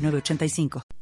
906985.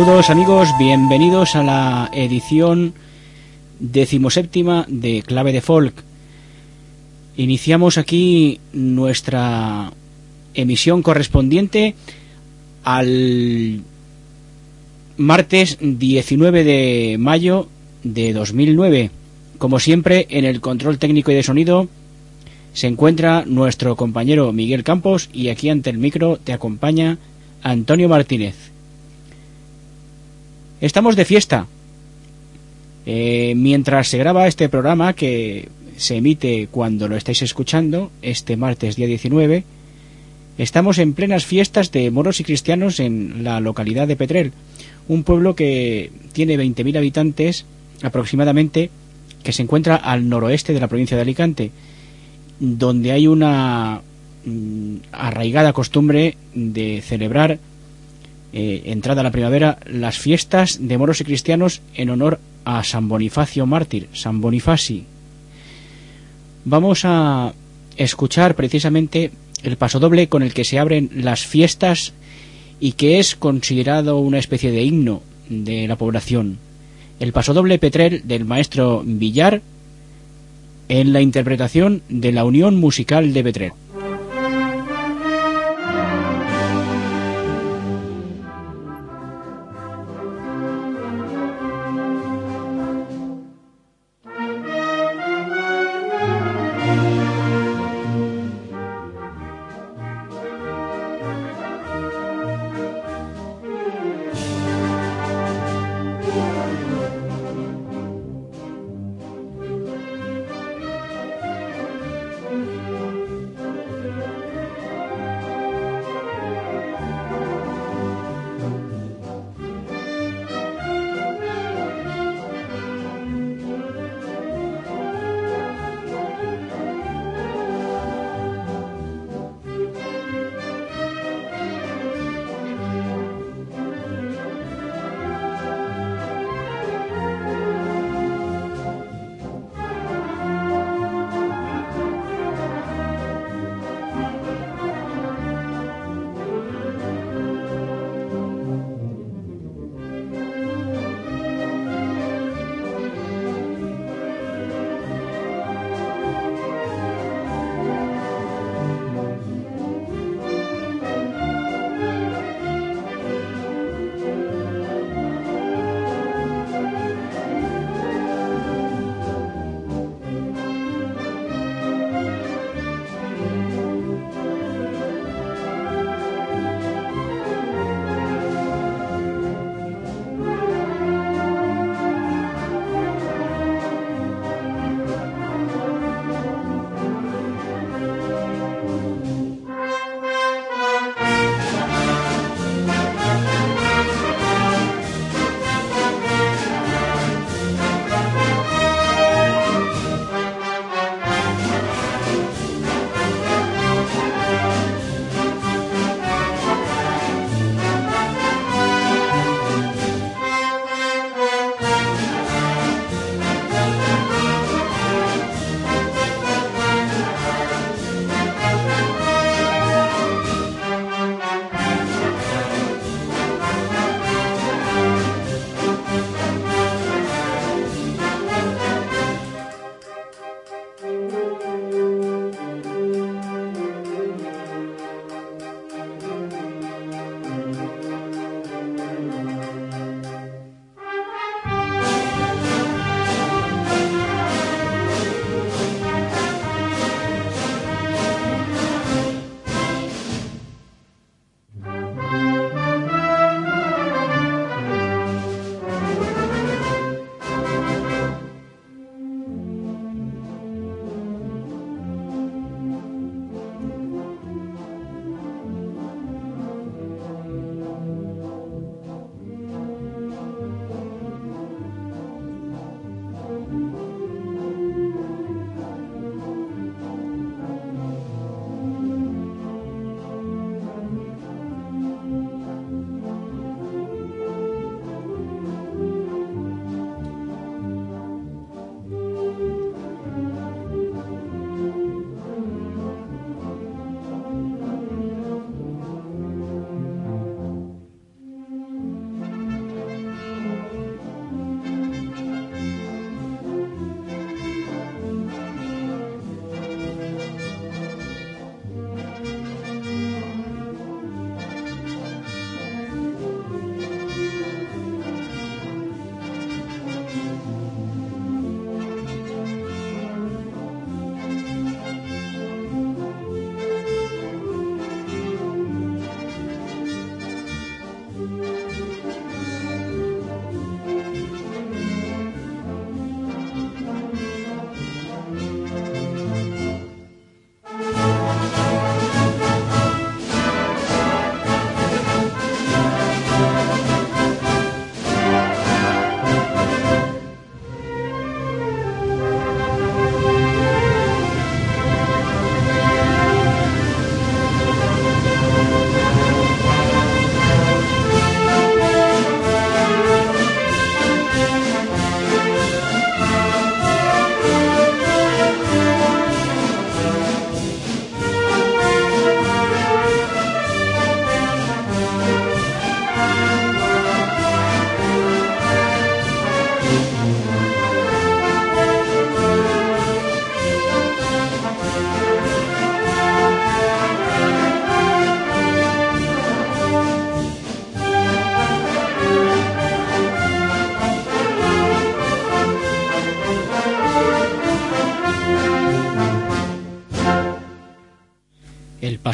Saludos amigos, bienvenidos a la edición decimoséptima de Clave de Folk. Iniciamos aquí nuestra emisión correspondiente al martes 19 de mayo de 2009. Como siempre, en el control técnico y de sonido se encuentra nuestro compañero Miguel Campos y aquí ante el micro te acompaña Antonio Martínez. Estamos de fiesta. Eh, mientras se graba este programa que se emite cuando lo estáis escuchando, este martes día 19, estamos en plenas fiestas de moros y cristianos en la localidad de Petrel, un pueblo que tiene 20.000 habitantes aproximadamente, que se encuentra al noroeste de la provincia de Alicante, donde hay una mm, arraigada costumbre de celebrar eh, entrada la primavera, las fiestas de moros y cristianos en honor a San Bonifacio mártir, San Bonifasi. Vamos a escuchar precisamente el pasodoble con el que se abren las fiestas y que es considerado una especie de himno de la población. el pasodoble Petrel del maestro Villar en la interpretación de la Unión Musical de Petrel.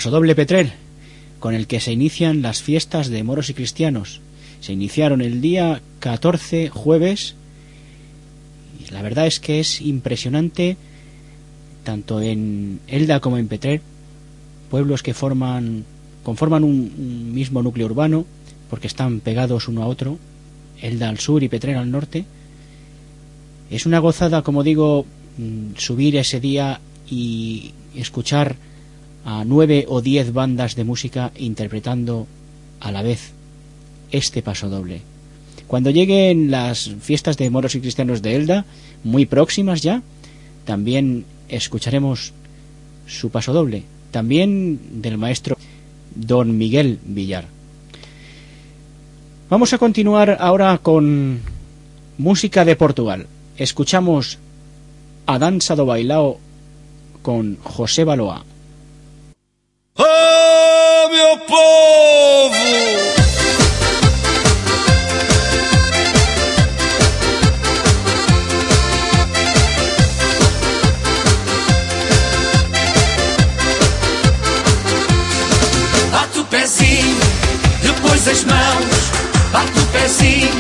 Pasodoble Petrer, con el que se inician las fiestas de moros y cristianos. Se iniciaron el día 14 jueves la verdad es que es impresionante tanto en Elda como en Petrer, pueblos que forman conforman un, mismo núcleo urbano porque están pegados uno a otro, Elda al sur y Petrer al norte. Es una gozada, como digo, mm, subir ese día y escuchar a nueve o diez bandas de música interpretando a la vez este paso doble. Cuando lleguen las fiestas de moros y cristianos de Elda, muy próximas ya, también escucharemos su paso doble, también del maestro don Miguel Villar. Vamos a continuar ahora con música de Portugal. Escuchamos a Danza do Bailao con José Baloa. Oh, meu povo! as mãos, bate o pezinho,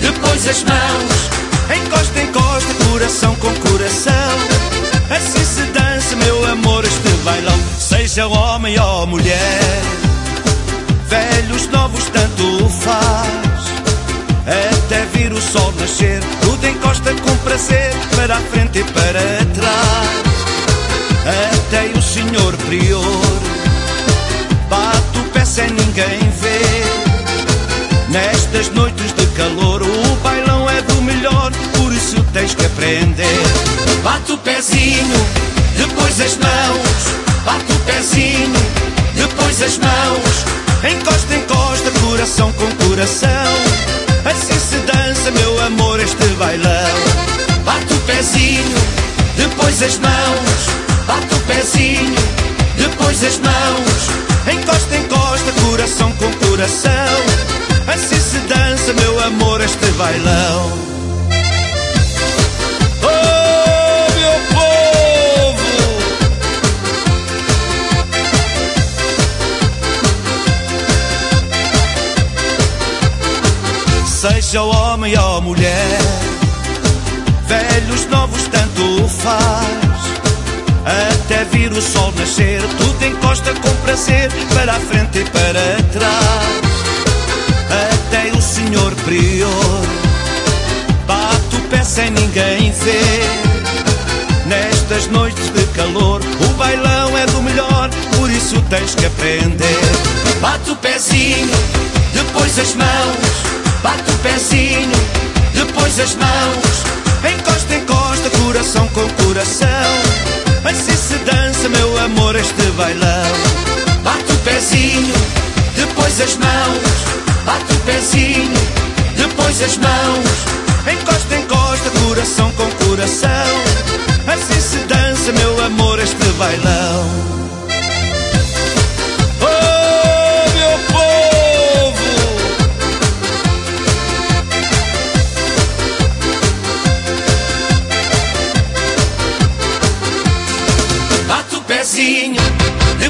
depois as mãos. Encosta, encosta, coração com coração. Assim se dança, meu amor. Seja homem ou mulher, velhos, novos, tanto faz. Até vir o sol nascer, tudo encosta com prazer, para a frente e para trás. Até o senhor prior, bate o pé sem ninguém ver. Nestas noites de calor, o bailão é do melhor, por isso tens que aprender. Bate o pezinho, depois as mãos. Bate o pezinho, depois as mãos. Encosta, encosta, coração com coração. Assim se dança, meu amor, este bailão. Bate o pezinho, depois as mãos. Bate o pezinho, depois as mãos. Encosta, encosta, coração com coração. Assim se dança, meu amor, este bailão. Seja homem ou mulher, velhos, novos, tanto faz. Até vir o sol nascer, tudo encosta com prazer, para a frente e para trás até o senhor prior. Bate o pé sem ninguém ver. Nestas noites de calor, o bailão é do melhor, por isso tens que aprender. Bate o pezinho, depois as mãos. Bate o pezinho, depois as mãos. Encosta, encosta, coração com coração. Assim se dança, meu amor, este bailão. Bate o pezinho, depois as mãos. Bate o pezinho, depois as mãos. Encosta, encosta, coração com coração. Assim se dança, meu amor, este bailão.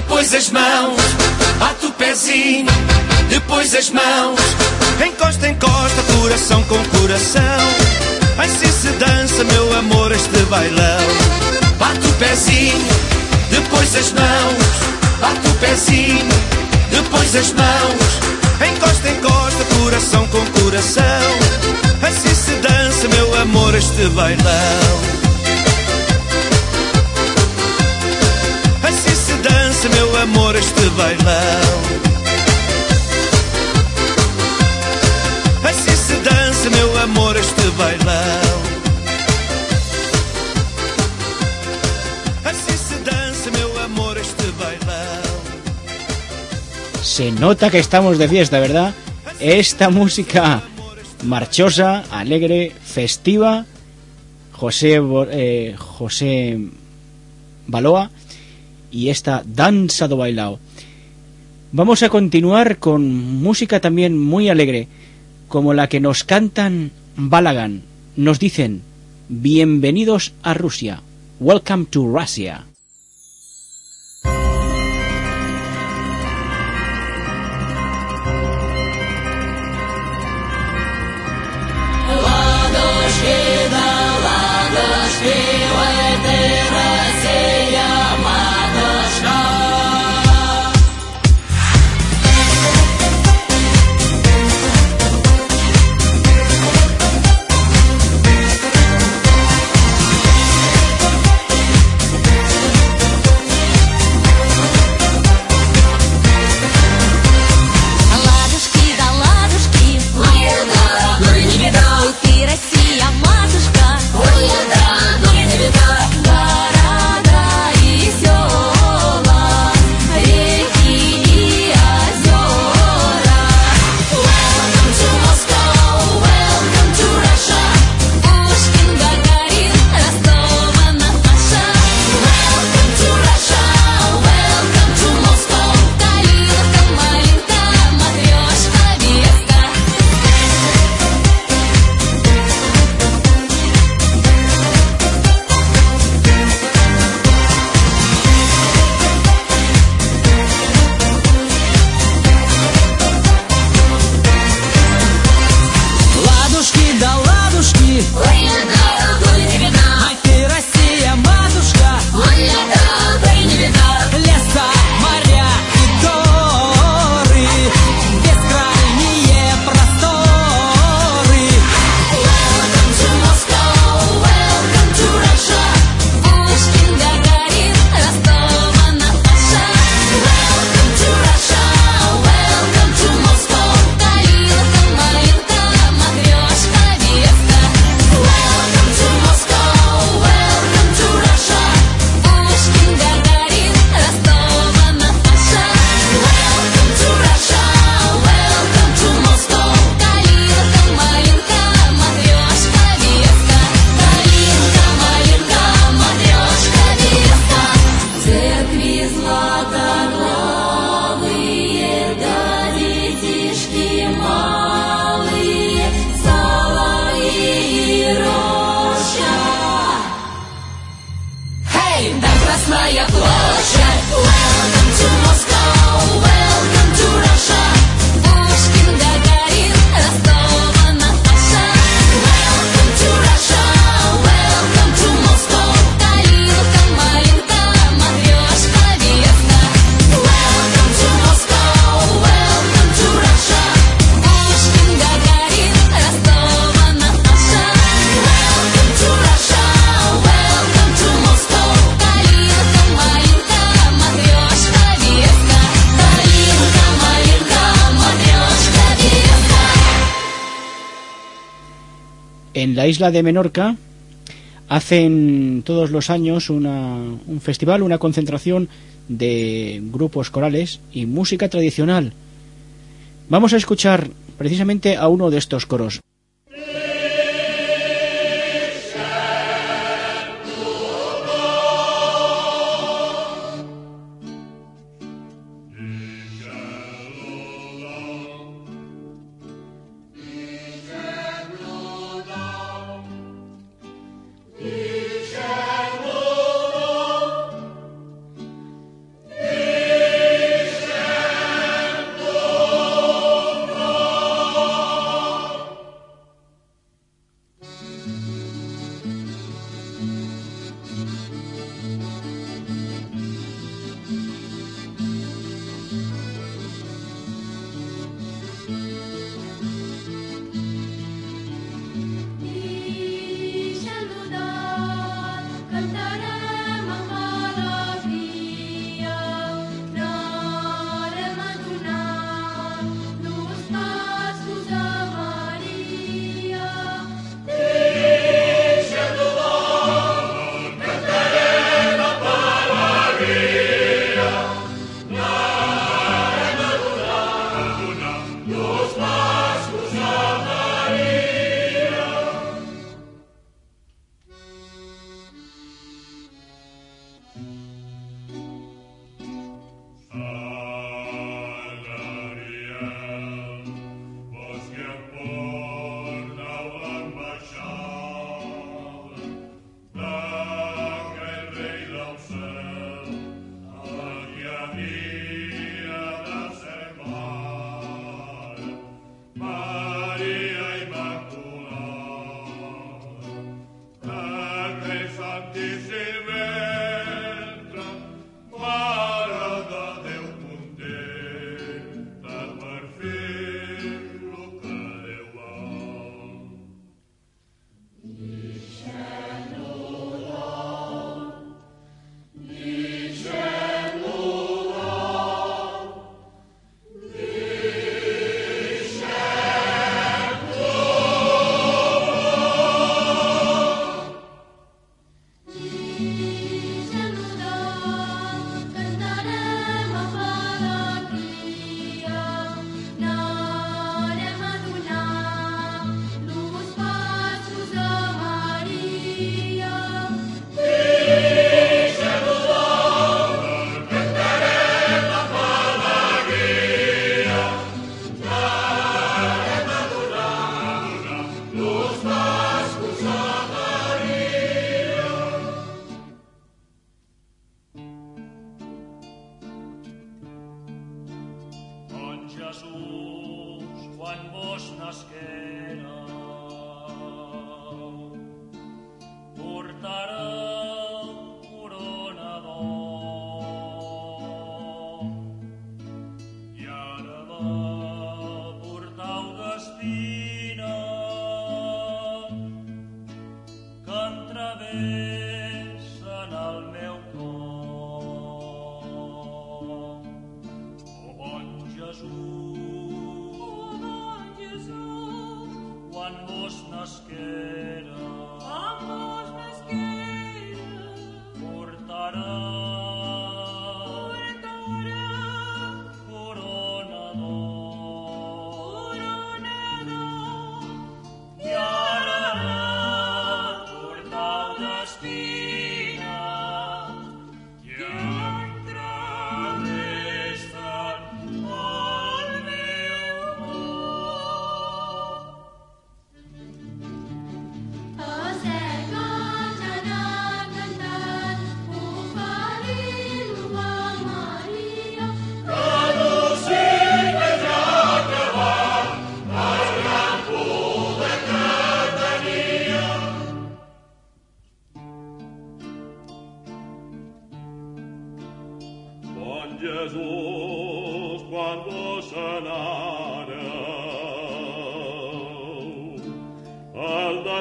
Depois as mãos. Bate o pezinho depois as mãos. Encosta, encosta, coração com coração. Assim se dança, meu amor, este bailão. Bate o pezinho, depois as mãos. Bate o pezinho, depois as mãos. Encosta, encosta, coração com coração. Assim se dança, meu amor, este bailão. Se dança, meu amor, este bailão. meu amor, este bailão. Assim se dança, meu amor, este bailão. Se nota que estamos de fiesta, ¿verdad? Esta música marchosa, alegre, festiva. José, eh, José Baloa y esta danza do bailao. Vamos a continuar con música también muy alegre como la que nos cantan Balagan. Nos dicen, bienvenidos a Rusia. Welcome to Russia. en la isla de Menorca hacen todos los años una, un festival, una concentración de grupos corales y música tradicional. Vamos a escuchar precisamente a uno de estos coros.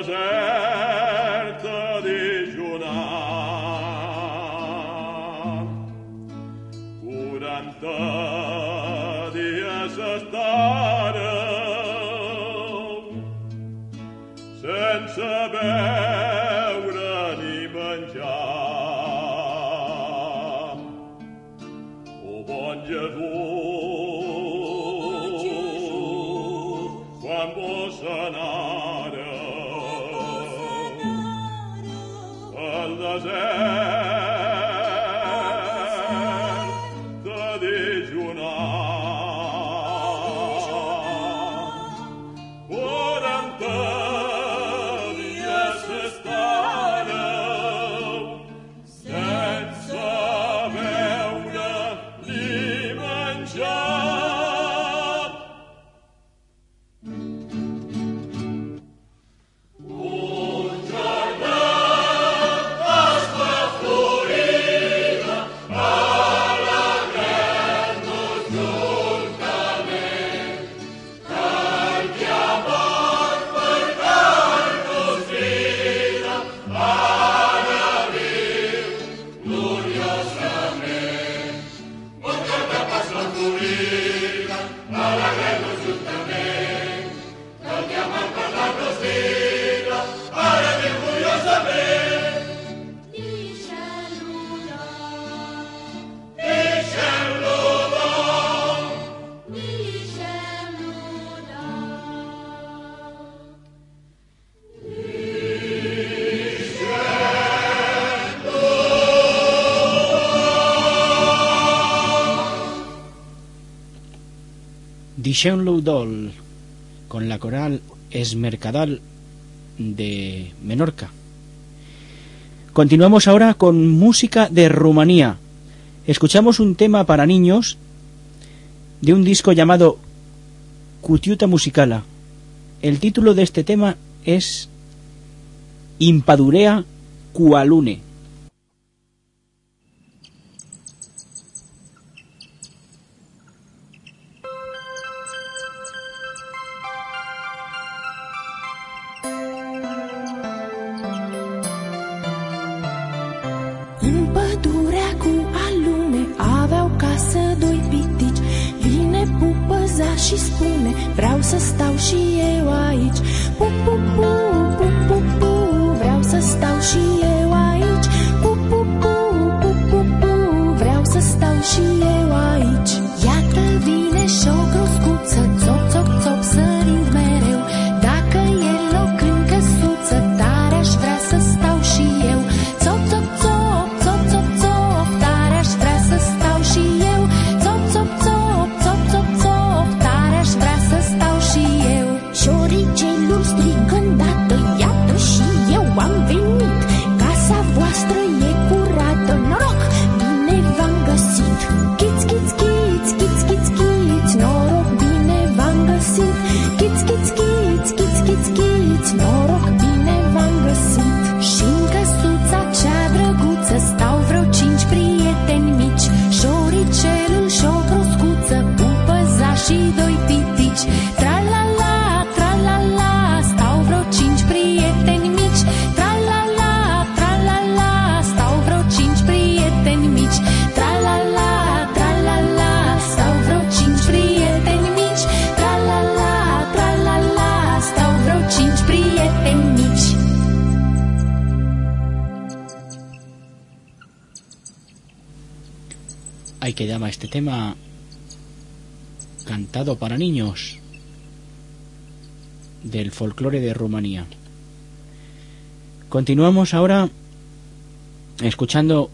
Father. y con la coral Esmercadal de Menorca. Continuamos ahora con música de Rumanía. Escuchamos un tema para niños de un disco llamado Cutiuta Musicala. El título de este tema es Impadurea Cualune. tema cantado para niños del folclore de Rumanía. Continuamos ahora escuchando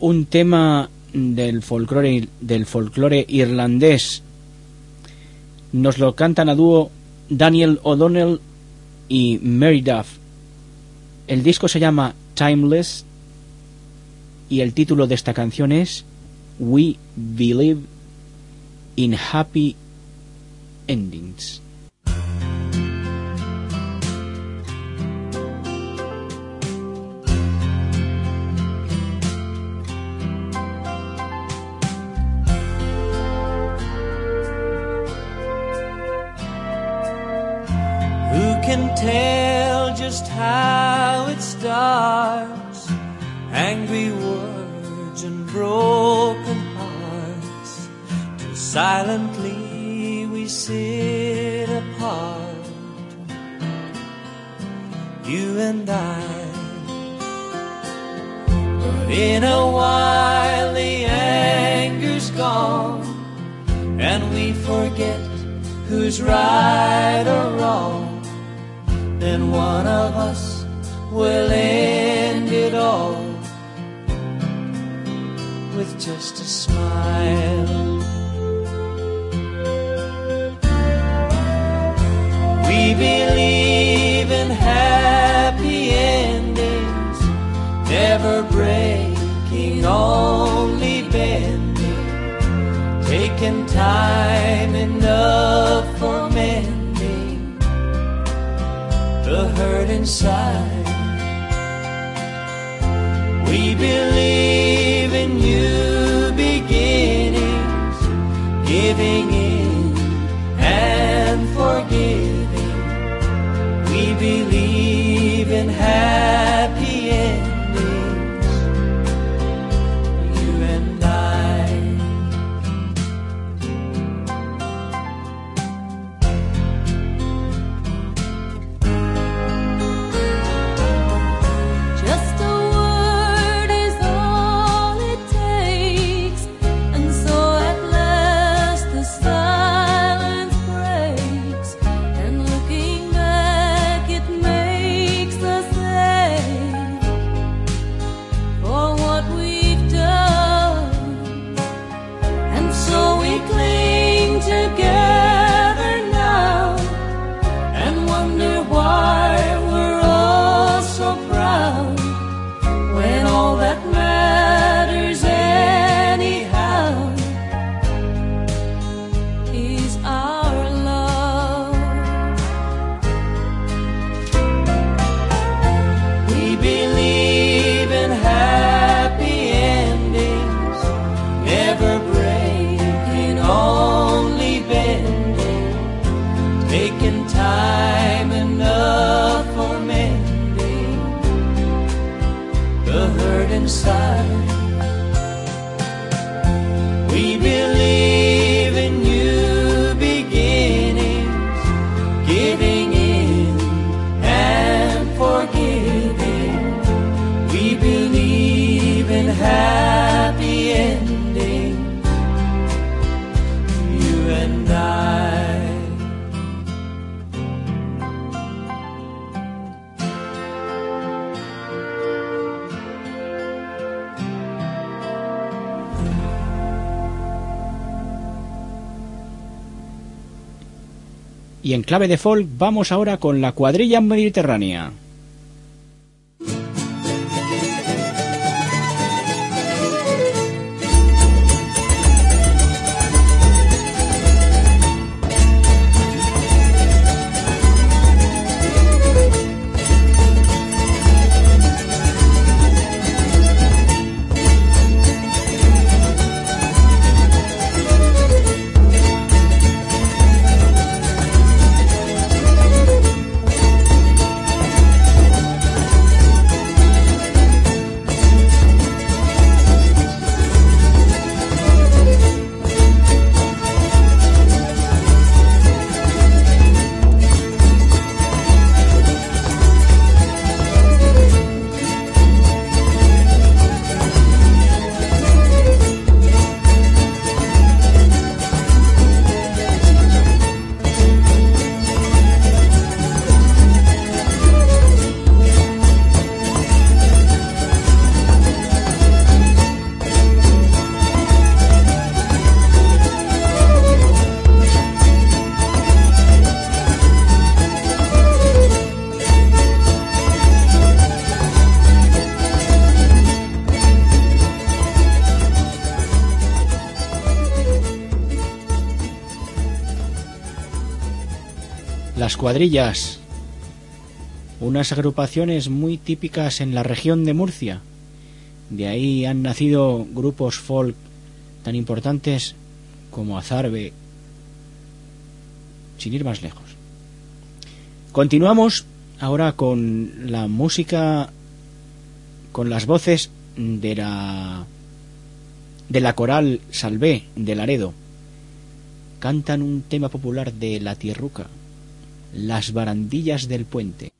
un tema del folclore del folclore irlandés. Nos lo cantan a dúo Daniel O'Donnell y Mary Duff. El disco se llama Timeless y el título de esta canción es we believe in happy endings. can tell just how it starts. Angry words and broken silently we sit apart. You and I. But in a while the anger's gone. And we forget who's right or wrong then one of us will end it all with just a smile. Believe in happy endings, never breaking, only bending, taking time enough for mending the hurt inside. We believe in new beginnings, giving in and believe in happy Y en clave de folk vamos ahora con la cuadrilla mediterránea. Cuadrillas, unas agrupaciones muy típicas en la región de Murcia. De ahí han nacido grupos folk tan importantes como Azarbe, sin ir más lejos. Continuamos ahora con la música, con las voces de la de la coral Salvé de Laredo. Cantan un tema popular de la tierruca, Las barandillas del puente.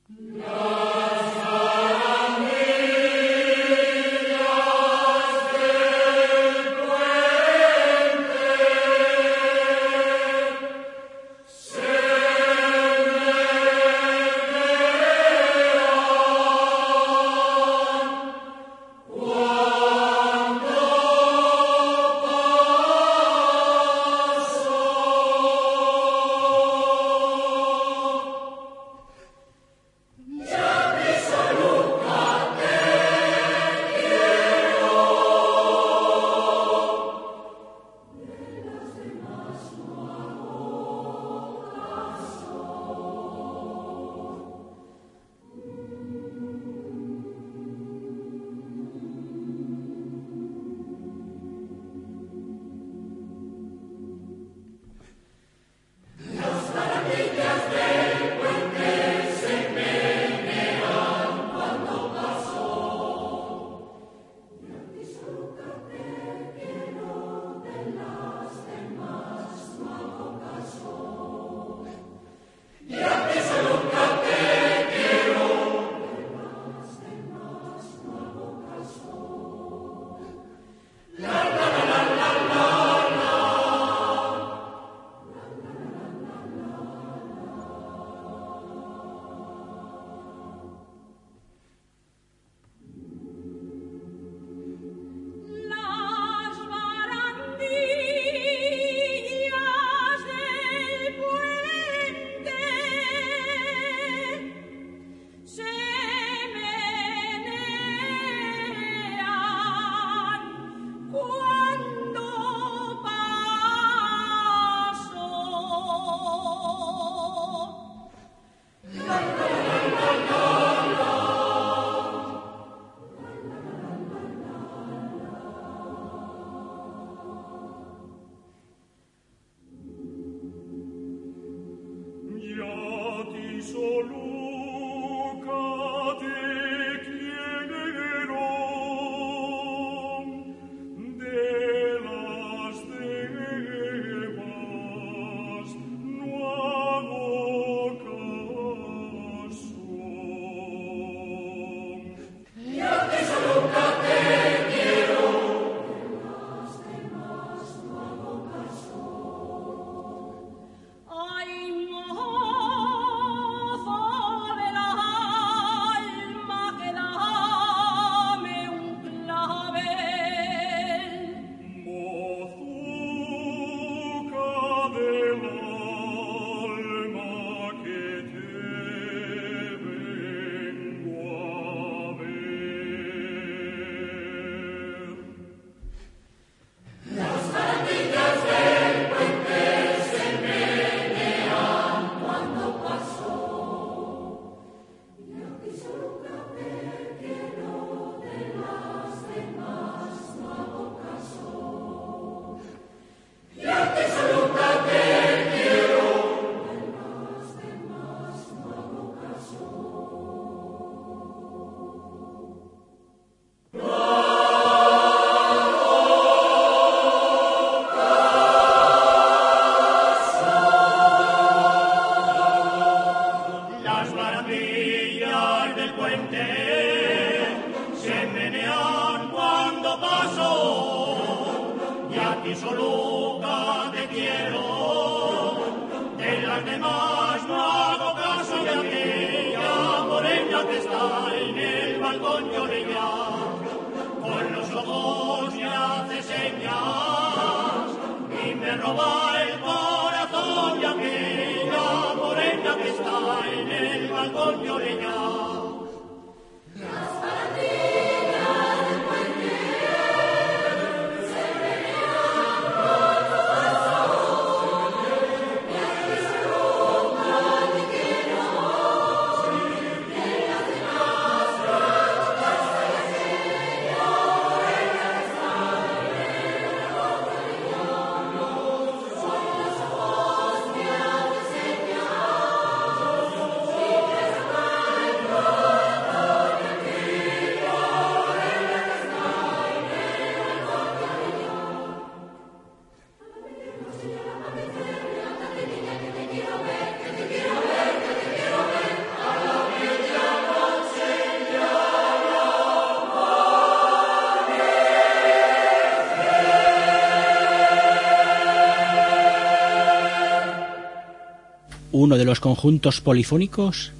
Uno de los conjuntos polifónicos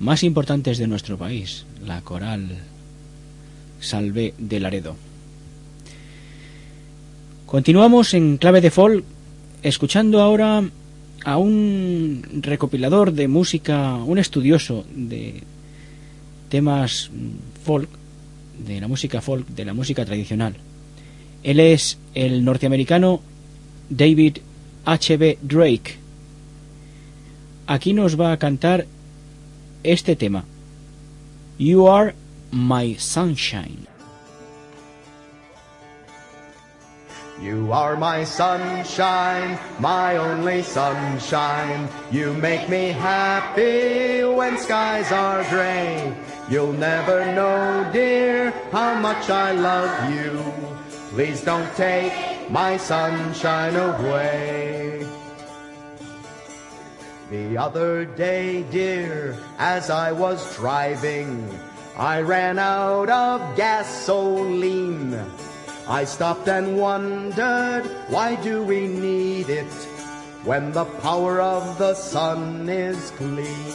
más importantes de nuestro país, la coral Salve de Laredo. Continuamos en clave de folk, escuchando ahora a un recopilador de música, un estudioso de temas folk, de la música folk, de la música tradicional. Él es el norteamericano David H.B. Drake. Aquí nos va a cantar este tema. You are my sunshine. You are my sunshine, my only sunshine. You make me happy when skies are gray. You'll never know, dear, how much I love you. Please don't take my sunshine away. The other day, dear, as I was driving, I ran out of gasoline. I stopped and wondered, why do we need it when the power of the sun is clean?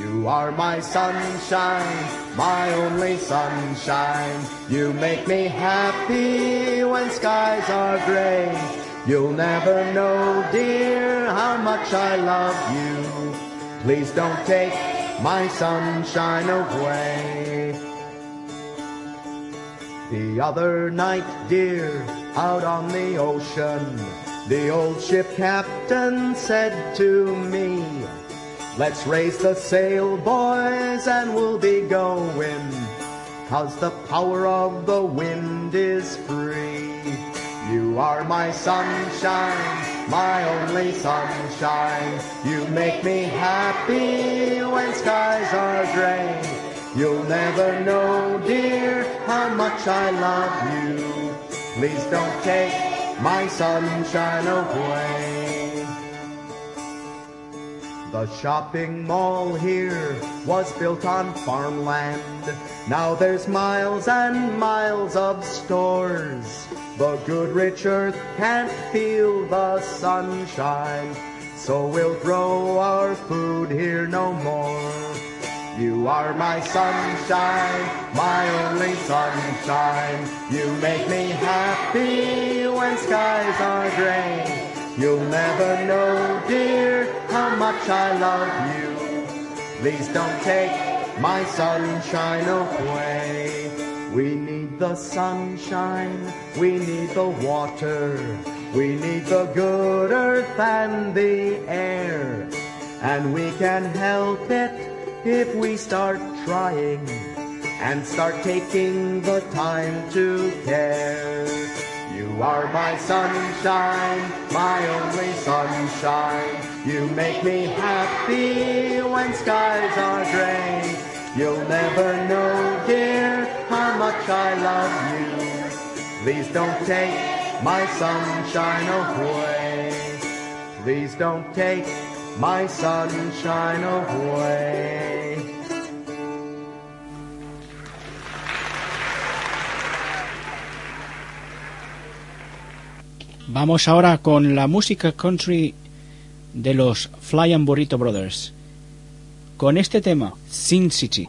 You are my sunshine, my only sunshine. You make me happy when skies are gray. You'll never know, dear, how much I love you. Please don't take my sunshine away. The other night, dear, out on the ocean, the old ship captain said to me, Let's raise the sail, boys, and we'll be going, cause the power of the wind is free. You are my sunshine, my only sunshine. You make me happy when skies are gray. You'll never know, dear, how much I love you. Please don't take my sunshine away. The shopping mall here was built on farmland. Now there's miles and miles of stores. The good rich earth can't feel the sunshine, so we'll grow our food here no more. You are my sunshine, my only sunshine. You make me happy when skies are gray. You'll never know, dear, much I love you. Please don't take my sunshine away. We need the sunshine, we need the water, we need the good earth and the air. And we can help it if we start trying and start taking the time to care. You are my sunshine, my only sunshine. You make me happy when skies are gray. You'll never know, dear, how much I love you. Please don't take my sunshine away. Please don't take my sunshine away. Vamos ahora con la música country de los Fly and Burrito Brothers. Con este tema, Sin City.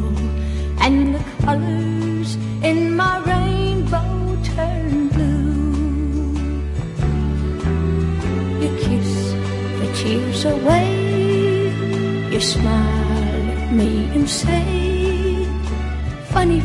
smile at me and say, Funny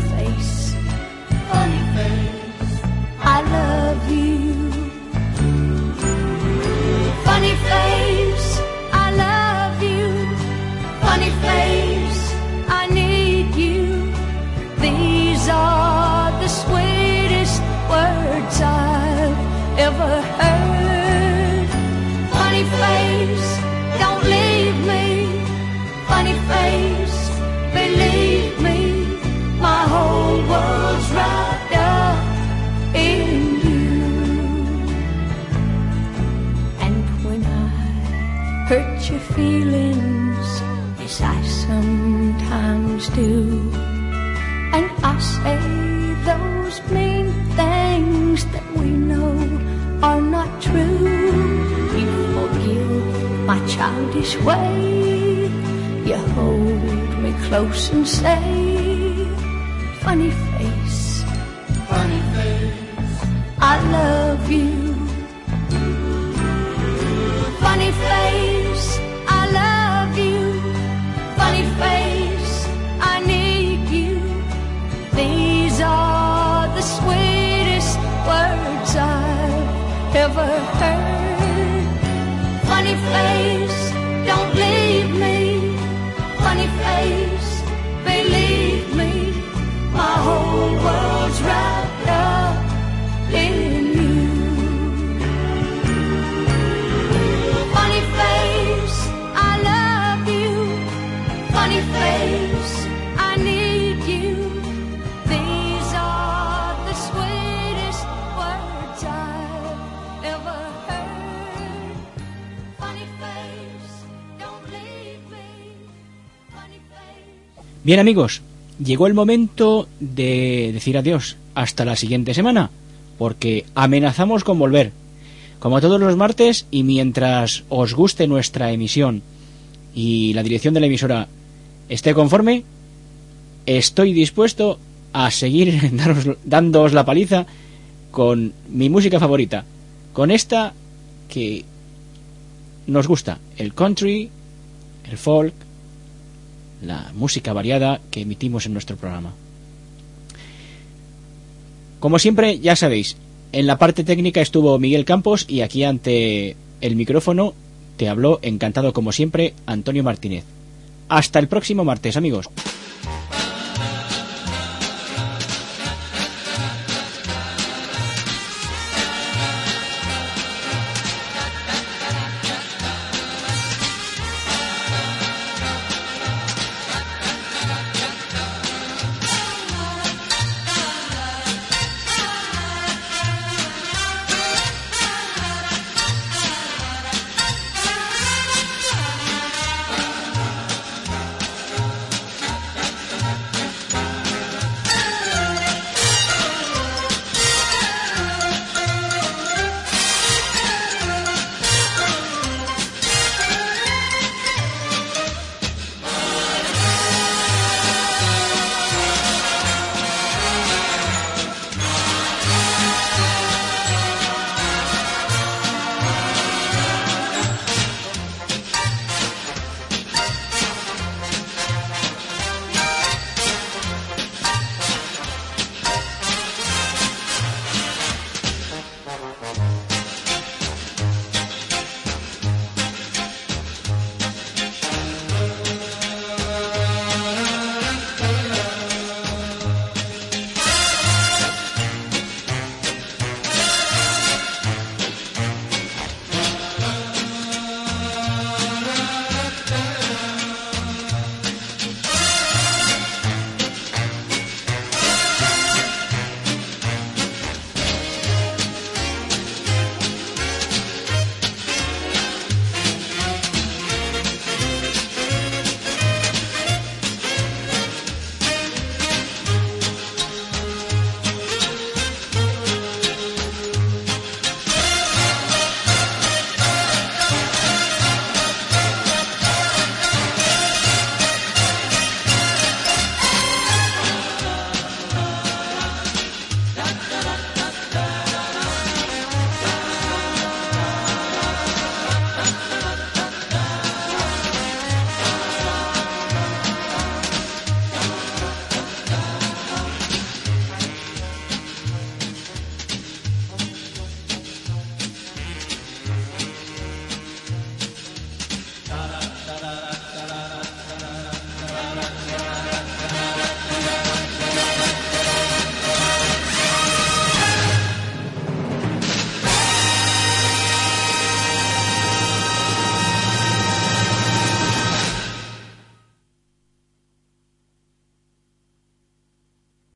hurt your feelings, as I sometimes do, and I say those mean things that we know are not true. You forgive my childish way. You hold me close and say, Funny face, funny face, I love you. Funny face, I love you. Funny face, I need you. These are the sweetest words I've ever heard. Bien amigos, llegó el momento de decir adiós hasta la siguiente semana, porque amenazamos con volver. Como todos los martes y mientras os guste nuestra emisión y la dirección de la emisora esté conforme, estoy dispuesto a seguir daros- dándoos la paliza con mi música favorita, con esta que nos gusta, el country, el folk, la música variada que emitimos en nuestro programa. Como siempre, ya sabéis, en la parte técnica estuvo Miguel Campos y aquí ante el micrófono te habló, encantado como siempre, Antonio Martínez. Hasta el próximo martes, amigos.